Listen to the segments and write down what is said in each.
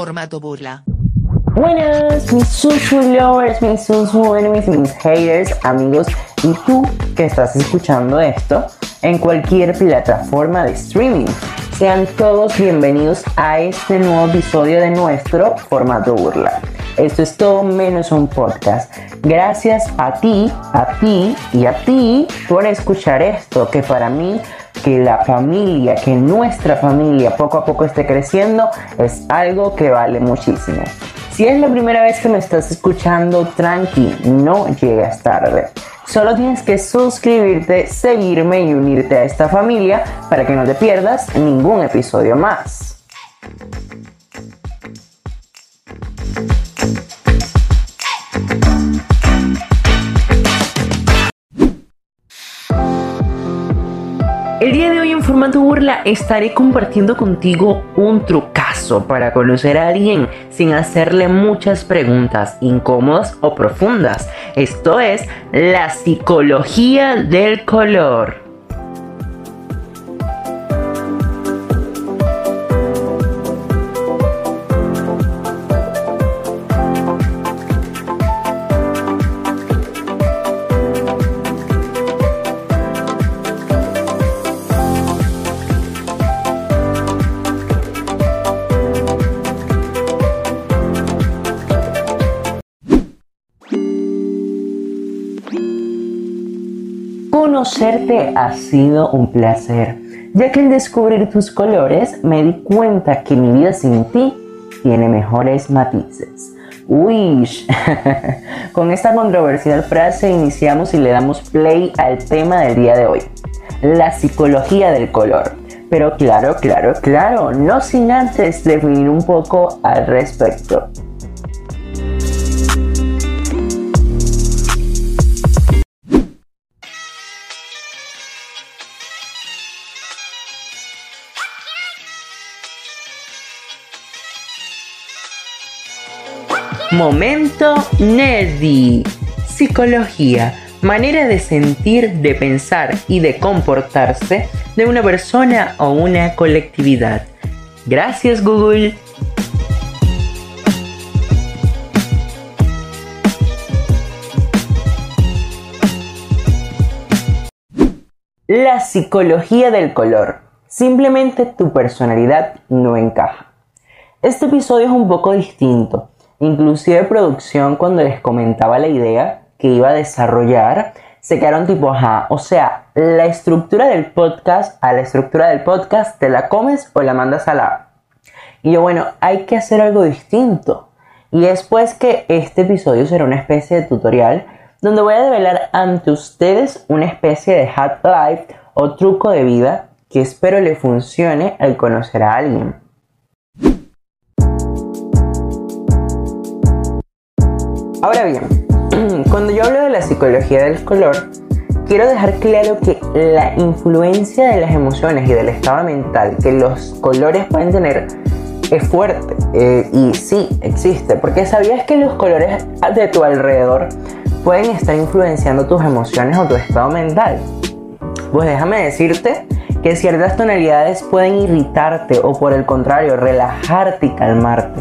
Formato burla. Buenas, mis susu lovers, mis susu enemies, mis haters, amigos y tú que estás escuchando esto en cualquier plataforma de streaming. Sean todos bienvenidos a este nuevo episodio de nuestro formato burla. Esto es todo menos un podcast. Gracias a ti, a ti y a ti por escuchar esto, que para mí que la familia, que nuestra familia poco a poco esté creciendo, es algo que vale muchísimo. Si es la primera vez que me estás escuchando, tranqui, no llegas tarde. Solo tienes que suscribirte, seguirme y unirte a esta familia para que no te pierdas ningún episodio más. Formato burla estaré compartiendo contigo un trucazo para conocer a alguien sin hacerle muchas preguntas incómodas o profundas. Esto es la psicología del color. Conocerte ha sido un placer, ya que al descubrir tus colores me di cuenta que mi vida sin ti tiene mejores matices. Uy, con esta controversial frase iniciamos y le damos play al tema del día de hoy, la psicología del color. Pero claro, claro, claro, no sin antes definir un poco al respecto. Momento Nerdy. Psicología. Manera de sentir, de pensar y de comportarse de una persona o una colectividad. Gracias Google. La psicología del color. Simplemente tu personalidad no encaja. Este episodio es un poco distinto Inclusive producción cuando les comentaba la idea que iba a desarrollar, se quedaron tipo, ajá, o sea, la estructura del podcast a la estructura del podcast, ¿te la comes o la mandas a la... Y yo, bueno, hay que hacer algo distinto. Y es pues que este episodio será una especie de tutorial donde voy a develar ante ustedes una especie de hack life o truco de vida que espero le funcione al conocer a alguien. Ahora bien, cuando yo hablo de la psicología del color, quiero dejar claro que la influencia de las emociones y del estado mental que los colores pueden tener es fuerte eh, y sí existe, porque sabías que los colores de tu alrededor pueden estar influenciando tus emociones o tu estado mental. Pues déjame decirte que ciertas tonalidades pueden irritarte o por el contrario relajarte y calmarte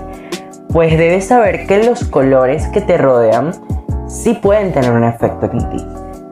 pues debes saber que los colores que te rodean sí pueden tener un efecto en ti.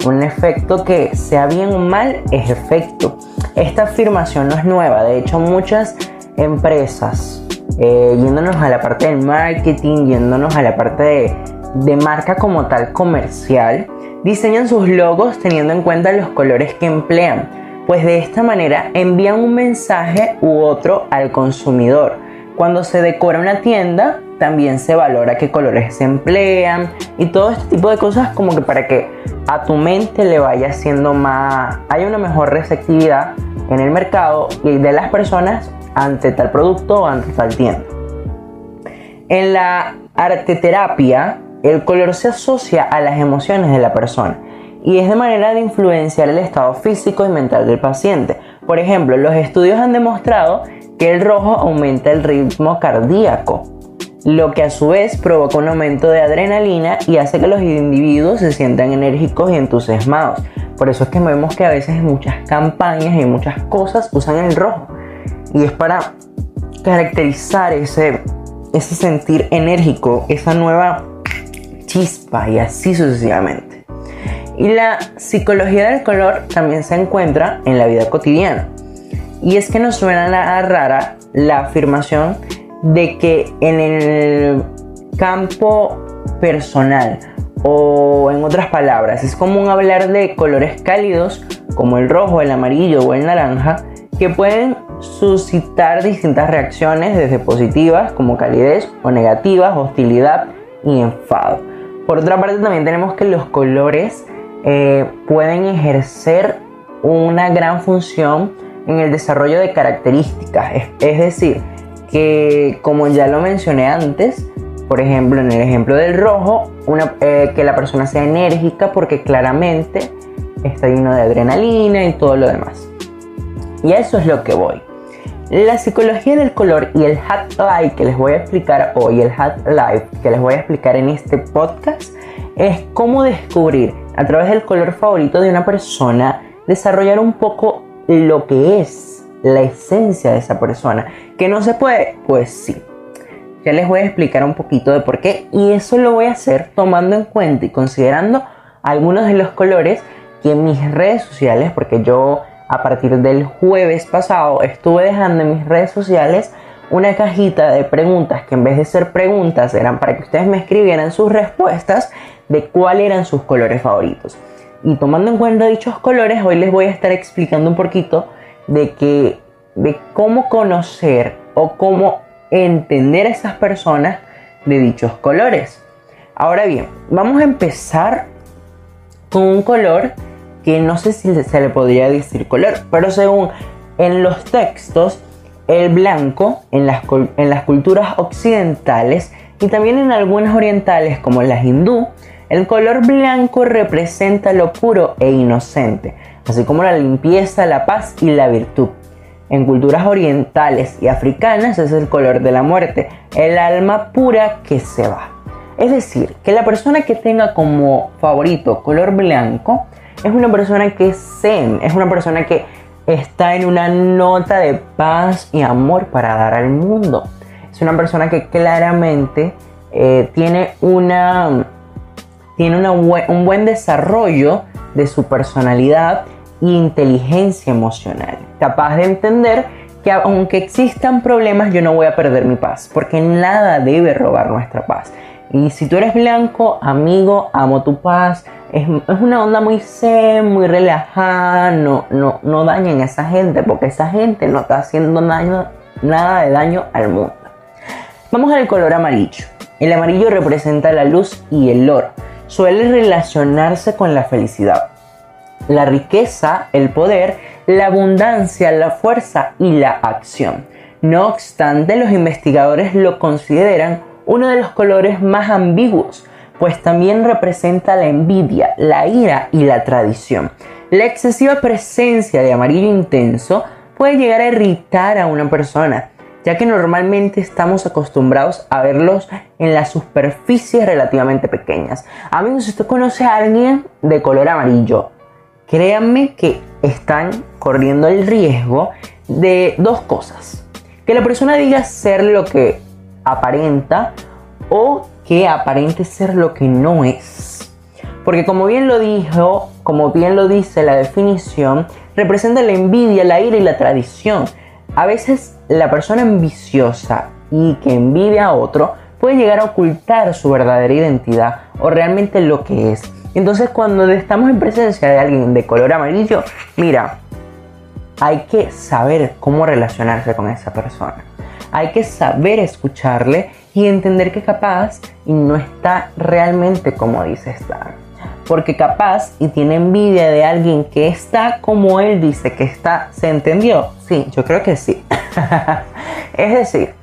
Un efecto que, sea bien o mal, es efecto. Esta afirmación no es nueva, de hecho muchas empresas, eh, yéndonos a la parte del marketing, yéndonos a la parte de, de marca como tal comercial, diseñan sus logos teniendo en cuenta los colores que emplean, pues de esta manera envían un mensaje u otro al consumidor. Cuando se decora una tienda, también se valora qué colores se emplean y todo este tipo de cosas como que para que a tu mente le vaya siendo más, hay una mejor receptividad en el mercado y de las personas ante tal producto o ante tal tienda. En la arteterapia, el color se asocia a las emociones de la persona y es de manera de influenciar el estado físico y mental del paciente. Por ejemplo, los estudios han demostrado que el rojo aumenta el ritmo cardíaco, lo que a su vez provoca un aumento de adrenalina y hace que los individuos se sientan enérgicos y entusiasmados. Por eso es que vemos que a veces en muchas campañas y muchas cosas usan el rojo. Y es para caracterizar ese, ese sentir enérgico, esa nueva chispa y así sucesivamente. Y la psicología del color también se encuentra en la vida cotidiana. Y es que nos suena nada rara la afirmación de que en el campo personal o en otras palabras es común hablar de colores cálidos como el rojo, el amarillo o el naranja que pueden suscitar distintas reacciones desde positivas como calidez o negativas, hostilidad y enfado. Por otra parte también tenemos que los colores eh, pueden ejercer una gran función en el desarrollo de características, es, decir, que como ya lo mencioné antes, por ejemplo en el ejemplo del rojo, eh, que la persona sea enérgica porque claramente está lleno de adrenalina y todo lo demás. Y a eso es lo que voy. La psicología del color y el hat life que les voy a explicar hoy, el hat life que les voy a explicar en este podcast, es cómo descubrir a través del color favorito de una persona, desarrollar un poco lo que es la esencia de esa persona. ¿Que no se puede? Pues sí. Ya les voy a explicar un poquito de por qué y eso lo voy a hacer tomando en cuenta y considerando algunos de los colores que en mis redes sociales, porque yo a partir del jueves pasado estuve dejando en mis redes sociales una cajita de preguntas que en vez de ser preguntas eran para que ustedes me escribieran sus respuestas de cuáles eran sus colores favoritos. Y tomando en cuenta dichos colores, hoy les voy a estar explicando un poquito de que de cómo conocer o cómo entender a esas personas de dichos colores. Ahora bien, vamos a empezar con un color que no sé si se le podría decir color, pero según en los textos, el blanco en las, en las culturas occidentales y también en algunas orientales como las hindú, el color blanco representa lo puro e inocente, así como la limpieza, la paz y la virtud. En culturas orientales y africanas es el color de la muerte, el alma pura que se va. Es decir, que la persona que tenga como favorito color blanco es una persona que es zen, es una persona que está en una nota de paz y amor para dar al mundo. Es una persona que claramente eh, tiene, una, tiene un buen desarrollo de su personalidad inteligencia emocional. Capaz de entender que aunque existan problemas yo no voy a perder mi paz, porque nada debe robar nuestra paz. Y si tú eres blanco, amigo, amo tu paz, es, una onda muy zen, muy relajada, no, no, no dañen a esa gente porque esa gente no está haciendo nada de daño al mundo. Vamos al color amarillo. El amarillo representa la luz y el oro. Suele relacionarse con la felicidad, la riqueza, el poder, la abundancia, la fuerza y la acción. No obstante, los investigadores lo consideran uno de los colores más ambiguos pues también representa la envidia, la ira y la tradición. La excesiva presencia de amarillo intenso puede llegar a irritar a una persona, ya que normalmente estamos acostumbrados a verlos en las superficies relativamente pequeñas. Amigos, si usted conoce a alguien de color amarillo, créanme que están corriendo el riesgo de dos cosas. Que la persona diga ser lo que aparenta o que aparente ser lo que no es. Porque como bien lo dijo, como bien lo dice la definición, representa la envidia, la ira y la tradición. A veces la persona ambiciosa y que envidia a otro puede llegar a ocultar su verdadera identidad o realmente lo que es. Entonces cuando estamos en presencia de alguien de color amarillo, mira, hay que saber cómo relacionarse con esa persona. Hay que saber escucharle y entender que capaz y no está realmente como dice estar. Porque capaz y tiene envidia de alguien que está como él dice que está. ¿Se entendió? Sí, yo creo que sí. es decir,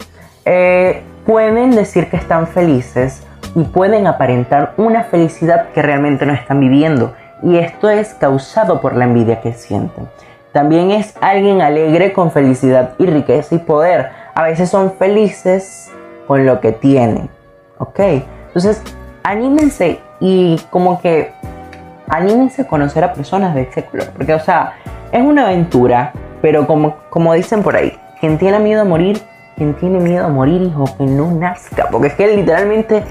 eh, pueden decir que están felices y pueden aparentar una felicidad que realmente no están viviendo. Y esto es causado por la envidia que sienten. También es alguien alegre con felicidad y riqueza y poder. A veces son felices con lo que tienen. ¿Ok? Entonces, anímense y como que anímense a conocer a personas de ese color. Porque, o sea, es una aventura, pero como, como dicen por ahí, quien tiene miedo a morir, quien tiene miedo a morir, hijo, que no nazca. Porque es que literalmente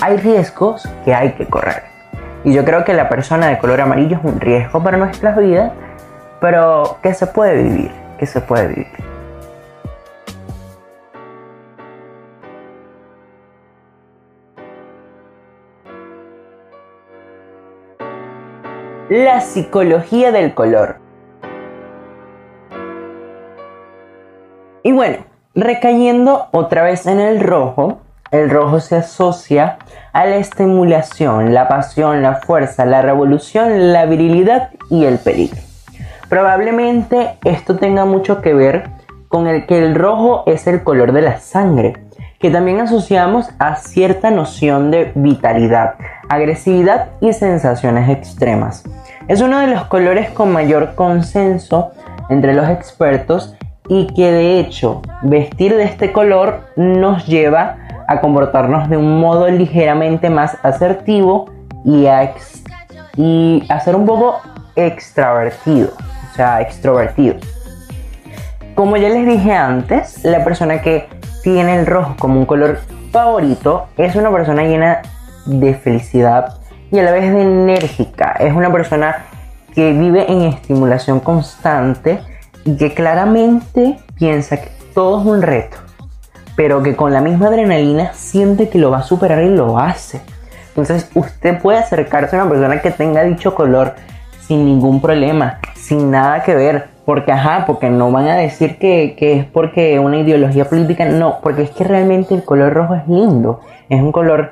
hay riesgos que hay que correr. Y yo creo que la persona de color amarillo es un riesgo para nuestras vidas, pero que se puede vivir, que se puede vivir. La psicología del color. Y bueno, recayendo otra vez en el rojo, el rojo se asocia a la estimulación, la pasión, la fuerza, la revolución, la virilidad y el peligro. Probablemente esto tenga mucho que ver con el que el rojo es el color de la sangre, que también asociamos a cierta noción de vitalidad, agresividad y sensaciones extremas. Es uno de los colores con mayor consenso entre los expertos y que de hecho vestir de este color nos lleva a comportarnos de un modo ligeramente más asertivo y a, y ser un poco extravertido, o sea, extrovertido. Como ya les dije antes, la persona que tiene el rojo como un color favorito es una persona llena de felicidad y a la vez de enérgica. Es una persona que vive en estimulación constante y que claramente piensa que todo es un reto pero que con la misma adrenalina siente que lo va a superar y lo hace. Entonces usted puede acercarse a una persona que tenga dicho color sin ningún problema, sin nada que ver, porque ajá, porque no van a decir que, que es porque una ideología política, no, porque es que realmente el color rojo es lindo, es un color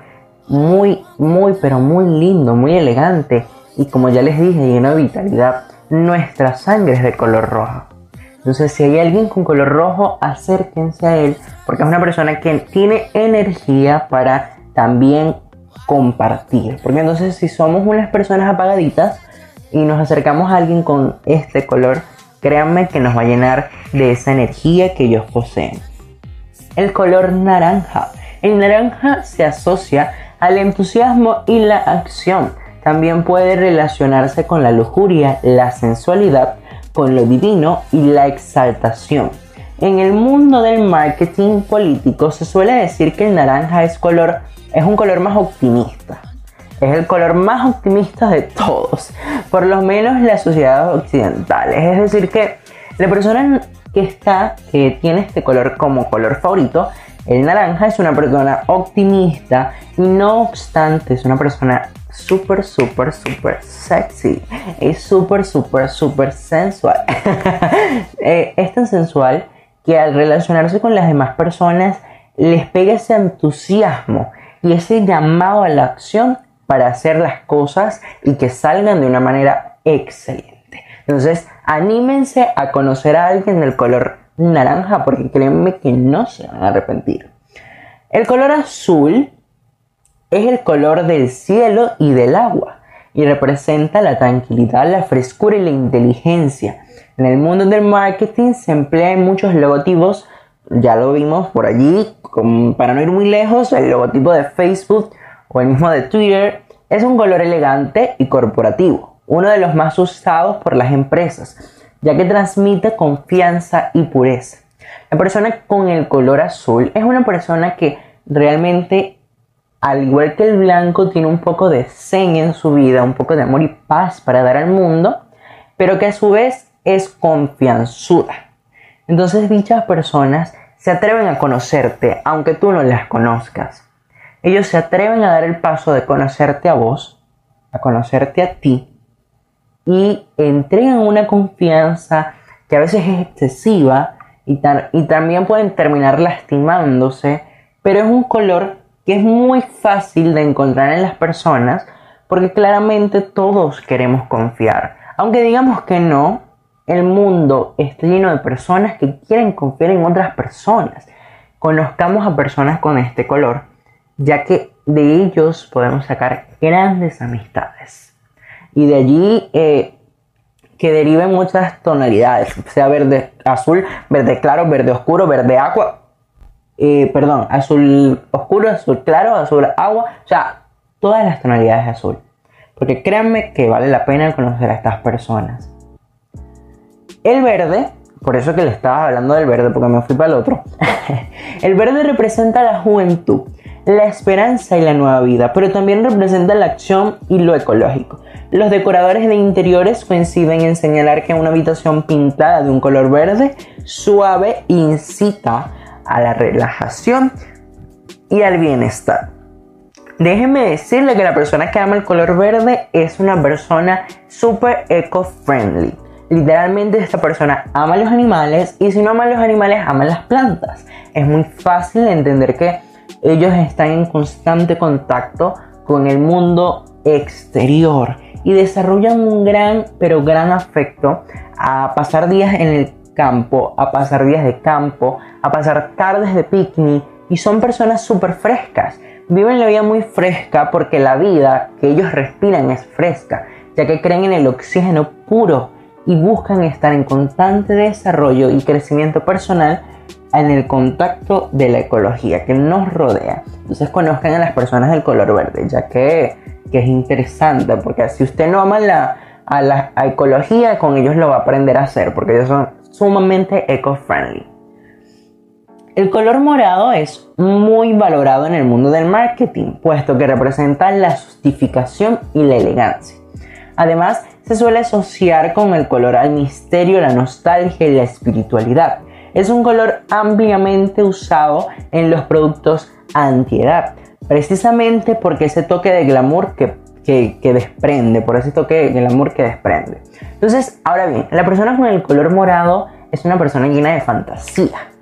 muy, muy, pero muy lindo, muy elegante y como ya les dije, lleno de vitalidad. Nuestra sangre es de color rojo. Entonces, si hay alguien con color rojo, acérquense a él, porque es una persona que tiene energía para también compartir. Porque entonces, si somos unas personas apagaditas y nos acercamos a alguien con este color, créanme que nos va a llenar de esa energía que ellos poseen. El color naranja. El naranja se asocia al entusiasmo y la acción. También puede relacionarse con la lujuria, la sensualidad con lo divino y la exaltación. En el mundo del marketing político se suele decir que el naranja es, color, es un color más optimista. Es el color más optimista de todos, por lo menos las sociedades occidentales. Es decir, que la persona que está, que tiene este color como color favorito, el naranja es una persona optimista y no obstante es una persona súper, súper, súper sexy. Es súper, súper, súper sensual. Eh, es tan sensual que al relacionarse con las demás personas les pega ese entusiasmo y ese llamado a la acción para hacer las cosas y que salgan de una manera excelente. Entonces, anímense a conocer a alguien del color naranja porque créanme que no se van a arrepentir. El color azul es el color del cielo y del agua y representa la tranquilidad, la frescura y la inteligencia. En el mundo del marketing se emplean muchos logotipos, ya lo vimos por allí, para no ir muy lejos, el logotipo de Facebook o el mismo de Twitter es un color elegante y corporativo, uno de los más usados por las empresas, ya que transmite confianza y pureza. La persona con el color azul es una persona que realmente al igual que el blanco, tiene un poco de zen en su vida, un poco de amor y paz para dar al mundo, pero que a su vez es confianzuda. Entonces dichas personas se atreven a conocerte, aunque tú no las conozcas. Ellos se atreven a dar el paso de conocerte a vos, a conocerte a ti, y entregan una confianza que a veces es excesiva y, y también pueden terminar lastimándose, pero es un color que es muy fácil de encontrar en las personas porque claramente todos queremos confiar. Aunque digamos que no, el mundo está lleno de personas que quieren confiar en otras personas. Conozcamos a personas con este color, ya que de ellos podemos sacar grandes amistades. Y de allí eh, que deriven muchas tonalidades, sea verde azul, verde claro, verde oscuro, verde agua, eh, perdón, azul oscuro, azul claro, azul agua, o sea, todas las tonalidades de azul. Porque créanme que vale la pena conocer a estas personas. El verde, por eso que le estaba hablando del verde, porque me fui para el otro. el verde representa la juventud, la esperanza y la nueva vida, pero también representa la acción y lo ecológico. Los decoradores de interiores coinciden en señalar que una habitación pintada de un color verde suave incita a la relajación y al bienestar. Déjenme decirle que la persona que ama el color verde es una persona súper eco-friendly. Literalmente esta persona ama los animales y si no ama los animales, ama las plantas. Es muy fácil de entender que ellos están en constante contacto con el mundo exterior y desarrollan un gran, pero gran afecto a pasar días en el campo, a pasar días de campo, a pasar tardes de picnic y son personas súper frescas. Viven la vida muy fresca porque la vida que ellos respiran es fresca, ya que creen en el oxígeno puro y buscan estar en constante desarrollo y crecimiento personal en el contacto de la ecología que nos rodea. Entonces conozcan a las personas del color verde, ya que, es interesante, porque si usted no ama la, a la ecología, con ellos lo va a aprender a hacer, porque ellos son sumamente eco-friendly. El color morado es muy valorado en el mundo del marketing, puesto que representa la justificación y la elegancia. Además, se suele asociar con el color al misterio, la nostalgia y la espiritualidad. Es un color ampliamente usado en los productos antiedad, precisamente porque ese toque de glamour que, que, desprende, por ese toque de glamour que desprende. Entonces, ahora bien, la persona con el color morado es una persona llena de fantasía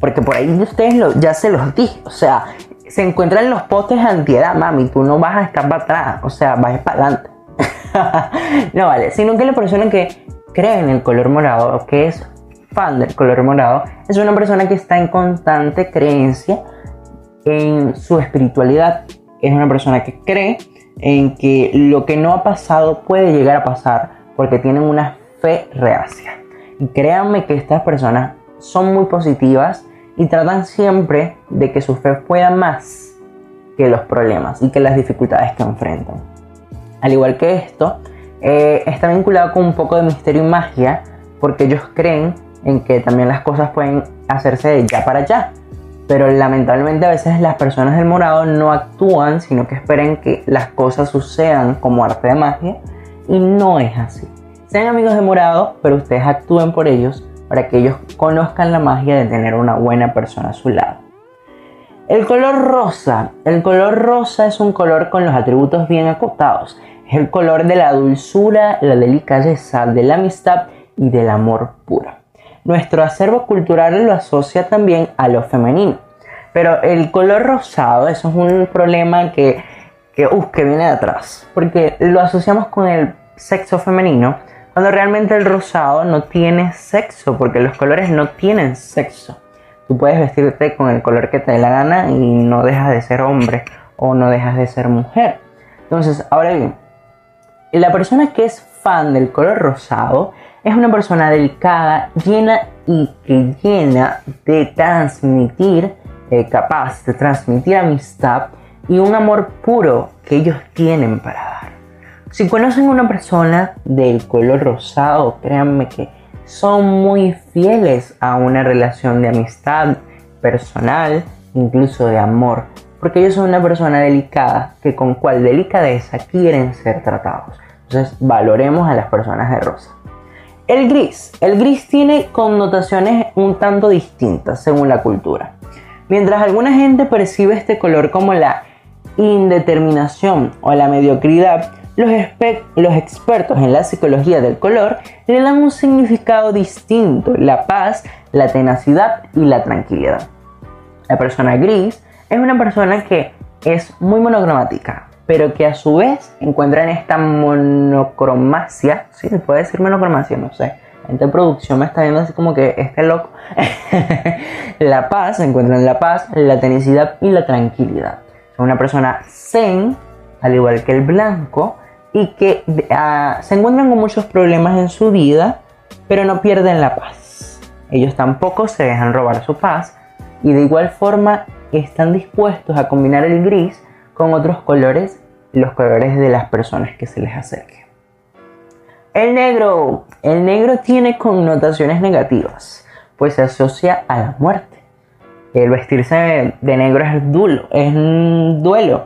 porque por ahí ustedes lo, ya se los dije. O sea, se encuentran los postes antiedad, mami. Tú no vas a estar para atrás. O sea, vas para adelante. no vale. Sino que la persona que cree en el color morado, que es fan del color morado, es una persona que está en constante creencia en su espiritualidad. Es una persona que cree en que lo que no ha pasado puede llegar a pasar porque tienen una fe reacia. Y créanme que estas personas son muy positivas y tratan siempre de que su fe pueda más que los problemas y que las dificultades que enfrentan. Al igual que esto, eh, está vinculado con un poco de misterio y magia porque ellos creen en que también las cosas pueden hacerse de ya para allá. Pero lamentablemente a veces las personas del morado no actúan, sino que esperan que las cosas sucedan como arte de magia y no es así. Sean amigos de morado, pero ustedes actúen por ellos para que ellos conozcan la magia de tener una buena persona a su lado. El color rosa. El color rosa es un color con los atributos bien acotados. Es el color de la dulzura, la delicadeza, de la amistad y del amor puro. Nuestro acervo cultural lo asocia también a lo femenino. Pero el color rosado, eso es un problema que, que, que viene de atrás. Porque lo asociamos con el sexo femenino cuando realmente el rosado no tiene sexo, porque los colores no tienen sexo. Tú puedes vestirte con el color que te dé la gana y no dejas de ser hombre o no dejas de ser mujer. Entonces, ahora bien, la persona que es fan del color rosado es una persona delicada, llena y que llena de transmitir, eh, capaz de transmitir amistad y un amor puro que ellos tienen para dar. Si conocen una persona del color rosado, créanme que son muy fieles a una relación de amistad personal, incluso de amor, porque ellos son una persona delicada que con cual delicadeza quieren ser tratados. Entonces valoremos a las personas de rosa. El gris. El gris tiene connotaciones un tanto distintas según la cultura. Mientras alguna gente percibe este color como la indeterminación o la mediocridad, los, expertos en la psicología del color le dan un significado distinto, la paz, la tenacidad y la tranquilidad. La persona gris es una persona que es muy monocromática, pero que a su vez encuentra en esta monocromacia, ¿sí? ¿Se puede decir monocromacia? No sé. En producción me está viendo así como que este loco. la paz, se encuentra en la paz, la tenacidad y la tranquilidad. Es una persona zen, al igual que el blanco, y que ah, se encuentran con muchos problemas en su vida, pero no pierden la paz. Ellos tampoco se dejan robar su paz y de igual forma están dispuestos a combinar el gris con otros colores, los colores de las personas que se les acerquen. El negro. El negro tiene connotaciones negativas, pues se asocia a la muerte. El vestirse de negro es, duelo, es un duelo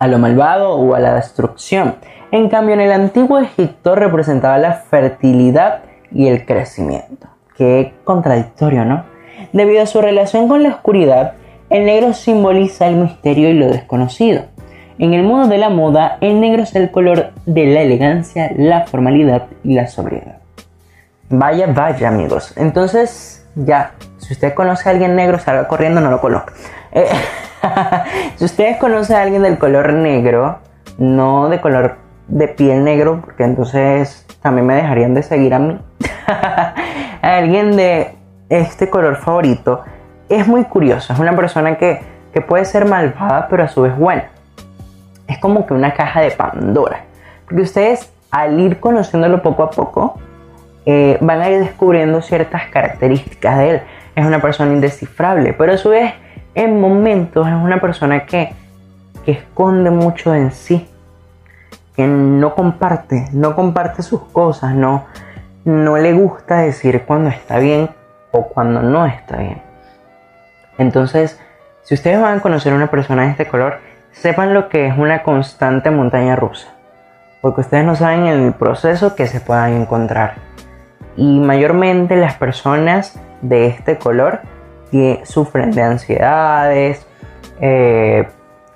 a lo malvado o a la destrucción. En cambio, en el antiguo Egipto representaba la fertilidad y el crecimiento. Qué contradictorio, ¿no? Debido a su relación con la oscuridad, el negro simboliza el misterio y lo desconocido. En el mundo de la moda, el negro es el color de la elegancia, la formalidad y la sobriedad. Vaya, vaya amigos. Entonces, ya, si usted conoce a alguien negro, salga corriendo, no lo coloque. Eh, si ustedes conocen a alguien del color negro, no de color de piel negro, porque entonces también me dejarían de seguir a mí. alguien de este color favorito, es muy curioso. Es una persona que, que puede ser malvada, pero a su vez buena. Es como que una caja de Pandora. Porque ustedes, al ir conociéndolo poco a poco, eh, van a ir descubriendo ciertas características de él. Es una persona indescifrable, pero a su vez en momentos es una persona que, que esconde mucho en sí, que no comparte, no comparte sus cosas, no, no le gusta decir cuando está bien o cuando no está bien. Entonces, si ustedes van a conocer a una persona de este color, sepan lo que es una constante montaña rusa, porque ustedes no saben el proceso que se puedan encontrar y mayormente las personas de este color que sufren de ansiedades eh,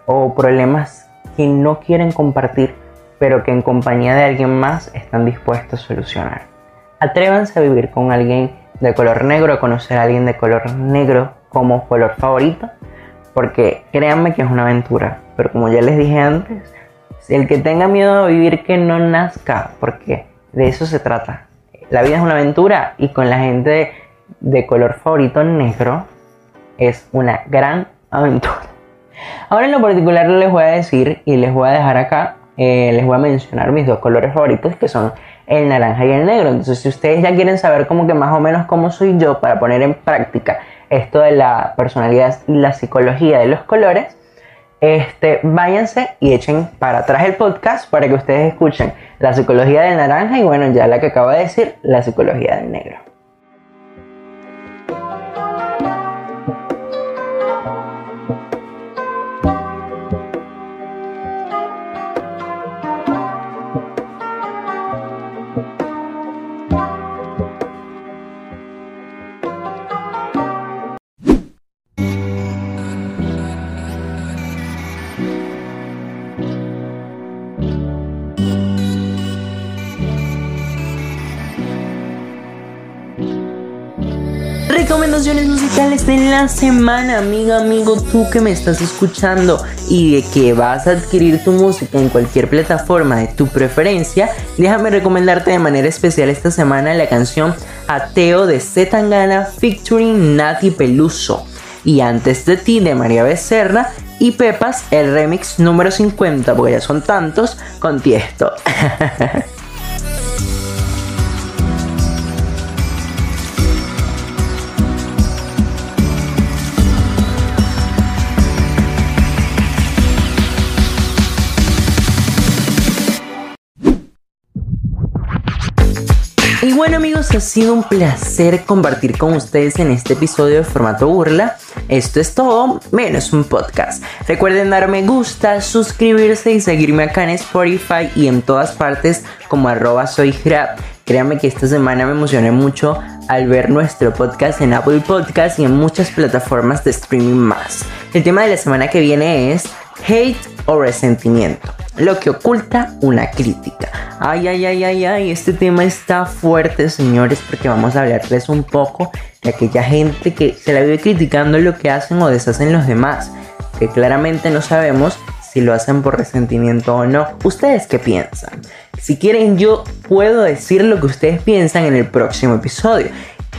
o problemas que no quieren compartir, pero que en compañía de alguien más están dispuestos a solucionar. Atrévanse a vivir con alguien de color negro, a conocer a alguien de color negro como color favorito, porque créanme que es una aventura. Pero como ya les dije antes, el que tenga miedo a vivir que no nazca, porque de eso se trata la vida es una aventura y con la gente de color favorito negro es una gran aventura. Ahora en lo particular les voy a decir y les voy a dejar acá, eh, les voy a mencionar mis dos colores favoritos que son el naranja y el negro. Entonces si ustedes ya quieren saber como que más o menos cómo soy yo para poner en práctica esto de la personalidad y la psicología de los colores, este, váyanse y echen para atrás el podcast para que ustedes escuchen la psicología del naranja y bueno, ya la que acabo de decir, la psicología del negro. De la semana, amiga, amigo, tú que me estás escuchando y de que vas a adquirir tu música en cualquier plataforma de tu preferencia, déjame recomendarte de manera especial esta semana la canción Ateo de Zetangana featuring Nati Peluso y Antes de ti de María Becerra y Pepas el remix número 50 porque ya son tantos con Tiesto. Y bueno amigos, ha sido un placer compartir con ustedes en este episodio de formato burla. Esto es todo, menos un podcast. Recuerden dar me gusta, suscribirse y seguirme acá en Spotify y en todas partes como arroba soy Créanme que esta semana me emocioné mucho al ver nuestro podcast en Apple Podcast y en muchas plataformas de streaming más. El tema de la semana que viene es hate o resentimiento, lo que oculta una crítica. Ay, ay, ay, ay, ay, este tema está fuerte, señores, porque vamos a hablarles un poco de aquella gente que se la vive criticando lo que hacen o deshacen los demás, que claramente no sabemos si lo hacen por resentimiento o no. ¿Ustedes qué piensan? Si quieren, yo puedo decir lo que ustedes piensan en el próximo episodio.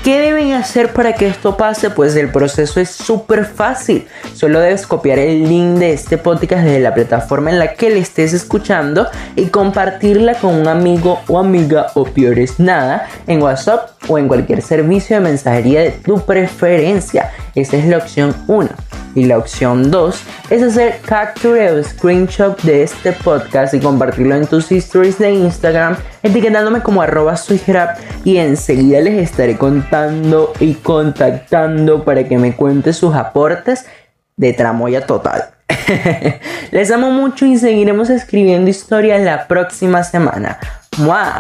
¿Qué deben hacer para que esto pase? Pues el proceso es súper fácil. Solo debes copiar el link de este podcast desde la plataforma en la que le estés escuchando y compartirla con un amigo o amiga o peores nada en WhatsApp o en cualquier servicio de mensajería de tu preferencia. Esa es la opción 1. Y la opción 2 es hacer capture o screenshot de este podcast y compartirlo en tus stories de Instagram etiquetándome como arroba y enseguida les estaré contando y contactando para que me cuente sus aportes de tramoya total. Les amo mucho y seguiremos escribiendo historias la próxima semana. ¡Mua!